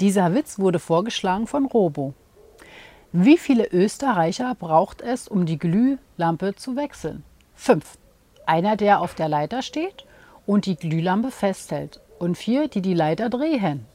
Dieser Witz wurde vorgeschlagen von Robo. Wie viele Österreicher braucht es, um die Glühlampe zu wechseln? Fünf. Einer, der auf der Leiter steht und die Glühlampe festhält. Und vier, die die Leiter drehen.